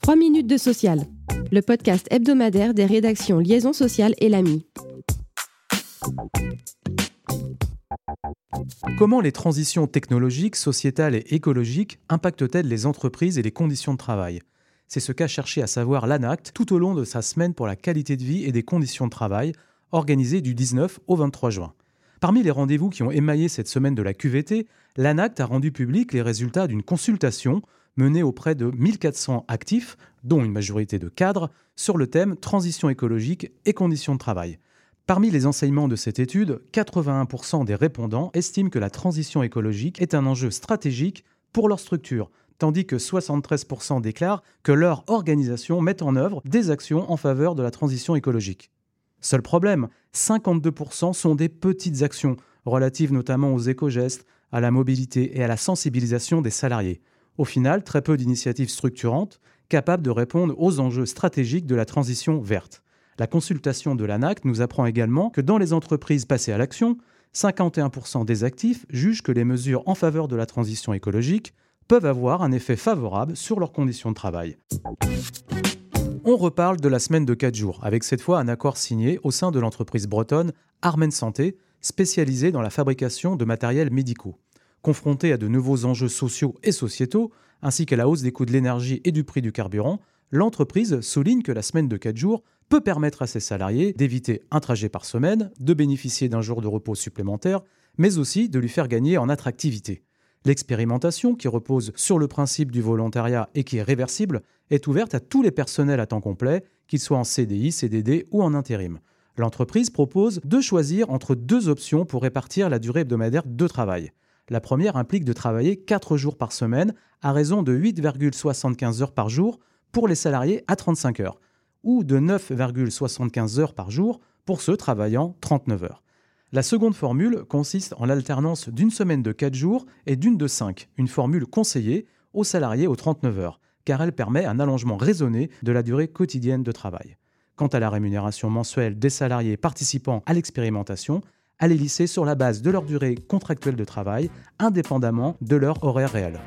3 minutes de social, le podcast hebdomadaire des rédactions Liaison sociale et l'AMI. Comment les transitions technologiques, sociétales et écologiques impactent-elles les entreprises et les conditions de travail? C'est ce qu'a cherché à savoir l'ANACT tout au long de sa semaine pour la qualité de vie et des conditions de travail, organisée du 19 au 23 juin. Parmi les rendez-vous qui ont émaillé cette semaine de la QVT, l'ANACT a rendu public les résultats d'une consultation menée auprès de 1400 actifs, dont une majorité de cadres, sur le thème transition écologique et conditions de travail. Parmi les enseignements de cette étude, 81% des répondants estiment que la transition écologique est un enjeu stratégique pour leur structure, tandis que 73% déclarent que leur organisation met en œuvre des actions en faveur de la transition écologique. Seul problème, 52% sont des petites actions, relatives notamment aux éco-gestes, à la mobilité et à la sensibilisation des salariés. Au final, très peu d'initiatives structurantes capables de répondre aux enjeux stratégiques de la transition verte. La consultation de l'ANAC nous apprend également que dans les entreprises passées à l'action, 51% des actifs jugent que les mesures en faveur de la transition écologique peuvent avoir un effet favorable sur leurs conditions de travail. On reparle de la semaine de 4 jours, avec cette fois un accord signé au sein de l'entreprise bretonne Armen Santé, spécialisée dans la fabrication de matériels médicaux. Confrontée à de nouveaux enjeux sociaux et sociétaux, ainsi qu'à la hausse des coûts de l'énergie et du prix du carburant, l'entreprise souligne que la semaine de 4 jours peut permettre à ses salariés d'éviter un trajet par semaine, de bénéficier d'un jour de repos supplémentaire, mais aussi de lui faire gagner en attractivité. L'expérimentation, qui repose sur le principe du volontariat et qui est réversible, est ouverte à tous les personnels à temps complet, qu'ils soient en CDI, CDD ou en intérim. L'entreprise propose de choisir entre deux options pour répartir la durée hebdomadaire de travail. La première implique de travailler 4 jours par semaine à raison de 8,75 heures par jour pour les salariés à 35 heures, ou de 9,75 heures par jour pour ceux travaillant 39 heures. La seconde formule consiste en l'alternance d'une semaine de 4 jours et d'une de 5, une formule conseillée aux salariés aux 39 heures, car elle permet un allongement raisonné de la durée quotidienne de travail. Quant à la rémunération mensuelle des salariés participant à l'expérimentation, elle est lissée sur la base de leur durée contractuelle de travail, indépendamment de leur horaire réel.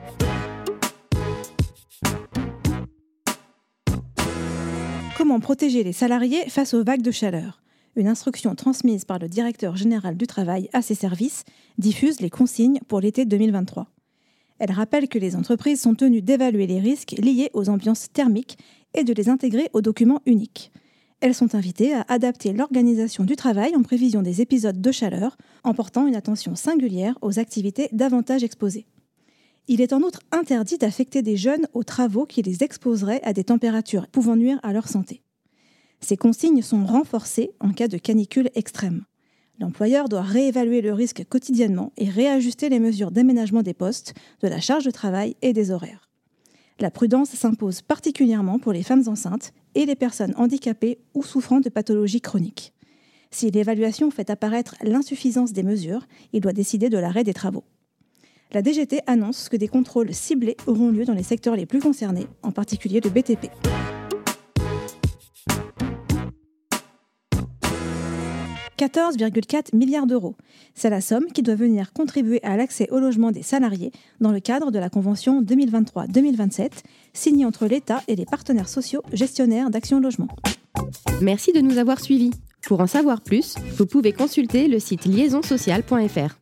Comment protéger les salariés face aux vagues de chaleur? Une instruction transmise par le directeur général du travail à ses services diffuse les consignes pour l'été 2023. Elle rappelle que les entreprises sont tenues d'évaluer les risques liés aux ambiances thermiques et de les intégrer au document unique. Elles sont invitées à adapter l'organisation du travail en prévision des épisodes de chaleur, en portant une attention singulière aux activités davantage exposées. Il est en outre interdit d'affecter des jeunes aux travaux qui les exposeraient à des températures pouvant nuire à leur santé. Ces consignes sont renforcées en cas de canicule extrême. L'employeur doit réévaluer le risque quotidiennement et réajuster les mesures d'aménagement des postes, de la charge de travail et des horaires. La prudence s'impose particulièrement pour les femmes enceintes et les personnes handicapées ou souffrant de pathologies chroniques. Si l'évaluation fait apparaître l'insuffisance des mesures, il doit décider de l'arrêt des travaux. La DGT annonce que des contrôles ciblés auront lieu dans les secteurs les plus concernés, en particulier le BTP. 14,4 milliards d'euros. C'est la somme qui doit venir contribuer à l'accès au logement des salariés dans le cadre de la Convention 2023-2027 signée entre l'État et les partenaires sociaux gestionnaires d'Action Logement. Merci de nous avoir suivis. Pour en savoir plus, vous pouvez consulter le site liaisonsocial.fr.